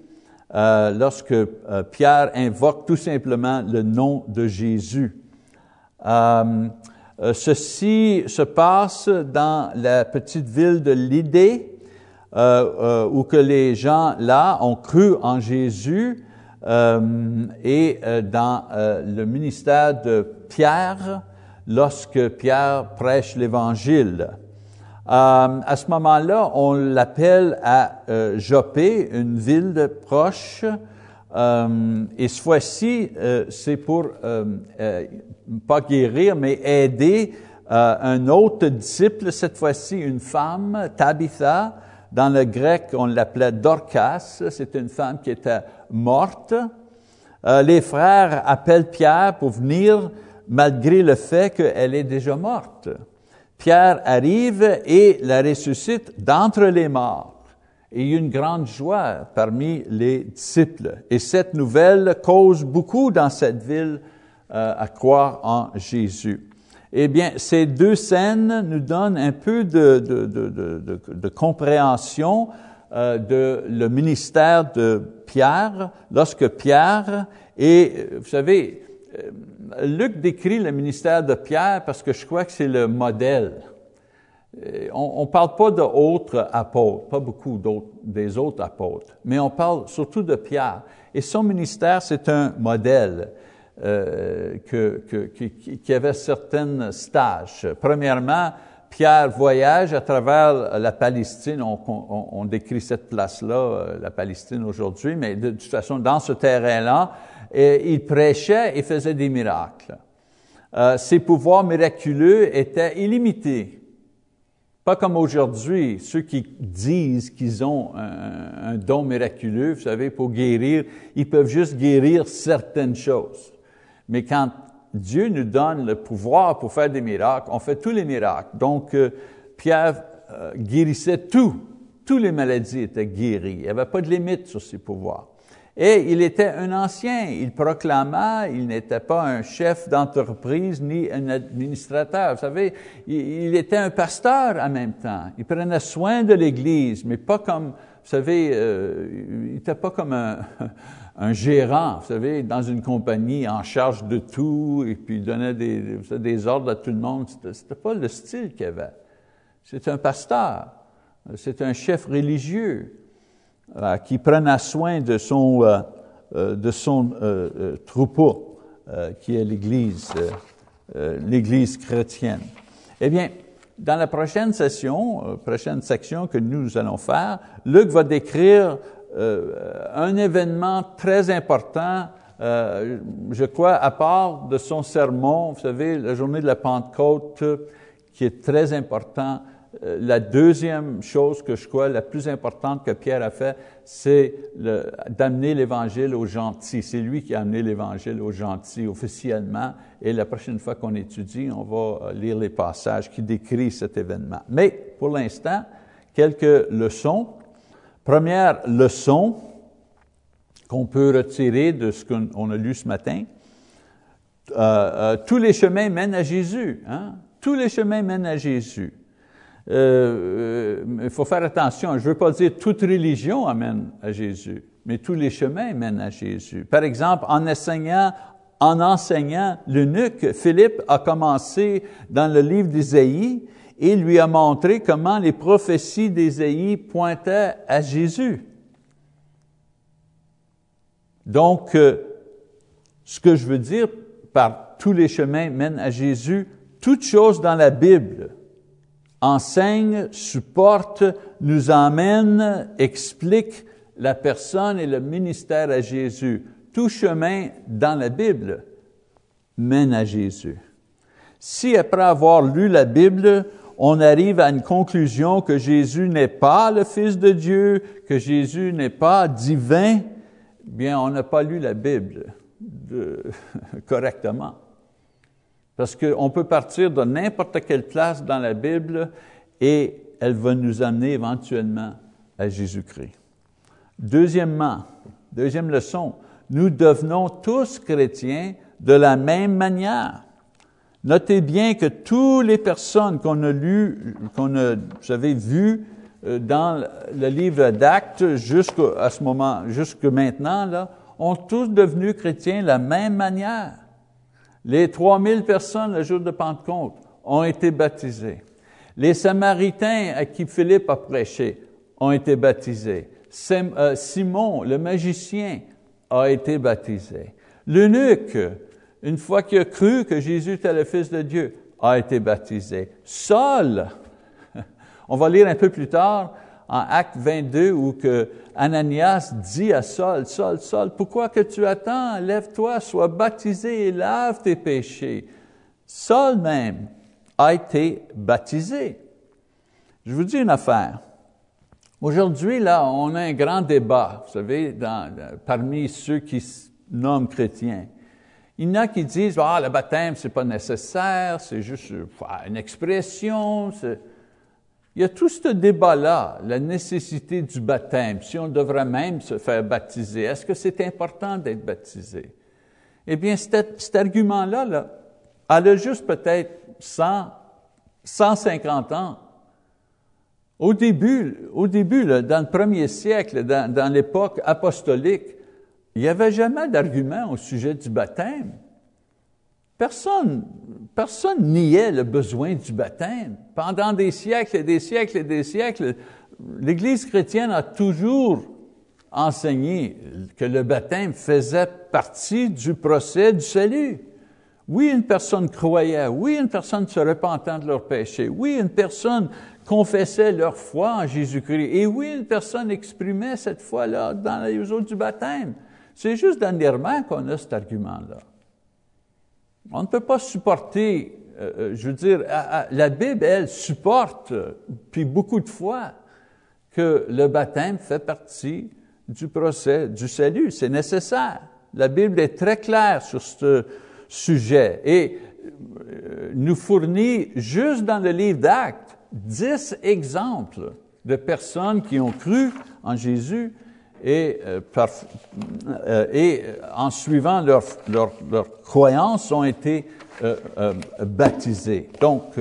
lorsque Pierre invoque tout simplement le nom de Jésus. ceci se passe dans la petite ville de Lydée, où que les gens là ont cru en Jésus et euh, dans euh, le ministère de Pierre, lorsque Pierre prêche l'Évangile. à ce moment-là, on l'appelle à Jopé, une ville proche, et cette fois-ci, c'est pour pas guérir, mais aider un autre disciple, cette fois-ci une femme, Tabitha, dans le grec, on l'appelait Dorcas. C'est une femme qui était morte. Euh, les frères appellent Pierre pour venir malgré le fait qu'elle est déjà morte. Pierre arrive et la ressuscite d'entre les morts. Il y a une grande joie parmi les disciples. Et cette nouvelle cause beaucoup dans cette ville euh, à croire en Jésus. Eh bien, ces deux scènes nous donnent un peu de, compréhension euh, de le ministère de Pierre, lorsque Pierre, et vous savez, euh, Luc décrit le ministère de Pierre parce que je crois que c'est le modèle. Euh, on ne parle pas d'autres apôtres, pas beaucoup des autres apôtres, mais on parle surtout de Pierre. Et son ministère, c'est un modèle euh, que, que, qui, qui, avait certaines stages. Premièrement, Pierre voyage à travers la Palestine. On, décrit cette place-là, euh, la Palestine aujourd'hui, mais de, toute façon, dans ce terrain-là, il prêchait et faisait des miracles. Euh, ses pouvoirs miraculeux étaient illimités. Pas comme aujourd'hui, ceux qui disent qu'ils ont un, don miraculeux, vous savez, pour guérir, ils peuvent juste guérir certaines choses. Mais quand Dieu nous donne le pouvoir pour faire des miracles. On fait tous les miracles. Donc, euh, Pierre euh, guérissait tout. Toutes les maladies étaient guéries. Il n'y avait pas de limite sur ses pouvoirs. Et il était un ancien. Il proclama, il n'était pas un chef d'entreprise ni un administrateur. Vous savez, il, il, était un pasteur en même temps. Il prenait soin de l'Église, mais pas comme, vous savez, euh, il n'était pas comme un gérant, vous savez, dans une compagnie en charge de tout et puis donnait des, ordres à tout le monde. C'était pas le style qu'il avait. C'est un pasteur, c'est un chef religieux euh, qui prenait soin de son, euh, de son troupeau, qui est l'Église, l'Église chrétienne. Eh bien, dans la prochaine session, prochaine section que nous allons faire, Luc va décrire euh, un événement très important, euh, je crois, à part de son sermon, vous savez, la journée de la Pentecôte, qui est très important. Euh, la deuxième chose que je crois la plus importante que Pierre a fait, c'est d'amener l'Évangile aux gentils. C'est lui qui a amené l'Évangile aux gentils officiellement. Et la prochaine fois qu'on étudie, on va lire les passages qui décrivent cet événement. Mais pour l'instant, quelques leçons. Première leçon qu'on peut retirer de ce qu'on a lu ce matin, euh, euh, tous les chemins mènent à Jésus. Hein? Tous les chemins mènent à Jésus. Euh, il faut faire attention, je ne veux pas dire toute religion amène à Jésus, mais tous les chemins mènent à Jésus. Par exemple, en enseignant, en enseignant l'eunuque, Philippe a commencé dans le livre d'Isaïe et lui a montré comment les prophéties d'Ésaïe pointaient à Jésus. Donc, euh, ce que je veux dire par tous les chemins mènent à Jésus, toute chose dans la Bible enseigne, supporte, nous emmène, explique la personne et le ministère à Jésus. Tout chemin dans la Bible mène à Jésus. Si après avoir lu la Bible, on arrive à une conclusion que Jésus n'est pas le Fils de Dieu, que Jésus n'est pas divin, bien, on n'a pas lu la Bible de, correctement. Parce qu'on peut partir de n'importe quelle place dans la Bible et elle va nous amener éventuellement à Jésus-Christ. Deuxièmement, deuxième leçon, nous devenons tous chrétiens de la même manière. Notez bien que toutes les personnes qu'on a lues, qu'on a, vues euh, dans le livre d'Actes jusqu'à ce moment, jusque maintenant, là, ont tous devenu chrétiens de la même manière. Les 3000 personnes le jour de Pentecôte ont été baptisées. Les Samaritains à qui Philippe a prêché ont été baptisés. Euh, Simon, le magicien, a été baptisé. L'eunuque, une fois qu'il a cru que Jésus était le Fils de Dieu, a été baptisé. Saul, on va lire un peu plus tard en Acte 22 où que Ananias dit à Saul, Saul, Saul, pourquoi que tu attends? Lève-toi, sois baptisé et lave tes péchés. Saul même a été baptisé. Je vous dis une affaire. Aujourd'hui, là, on a un grand débat, vous savez, dans, parmi ceux qui se nomment chrétiens. Il y en a qui disent, ah, le baptême, c'est pas nécessaire, c'est juste une expression. Il y a tout ce débat-là, la nécessité du baptême, si on devrait même se faire baptiser. Est-ce que c'est important d'être baptisé? Eh bien, cet, argument-là, là, elle a juste peut-être 100, 150 ans. Au début, au début dans le premier siècle, dans l'époque apostolique, il n'y avait jamais d'argument au sujet du baptême. Personne, personne niait le besoin du baptême. Pendant des siècles et des siècles et des siècles, l'Église chrétienne a toujours enseigné que le baptême faisait partie du procès du salut. Oui, une personne croyait, oui, une personne se repentant de leurs péchés, oui, une personne confessait leur foi en Jésus-Christ, et oui, une personne exprimait cette foi-là dans les eaux du baptême. C'est juste dernièrement qu'on a cet argument-là. On ne peut pas supporter, euh, euh, je veux dire, la Bible, elle, supporte, puis beaucoup de fois, que le baptême fait partie du procès du salut. C'est nécessaire. La Bible est très claire sur ce sujet et euh, nous fournit, juste dans le livre d'Actes, dix exemples de personnes qui ont cru en Jésus et, euh, euh, et en suivant leur, leur, leur croyance ont été euh, baptisés. Donc,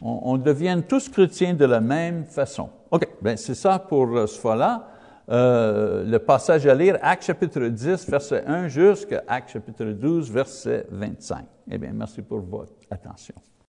on, on, devient tous chrétiens de la même façon. OK, ben c'est ça pour ce fois-là. Euh, le passage à lire, Actes chapitre 10, verset 1 jusqu'à Actes chapitre 12, verset 25. Eh bien, merci pour votre attention.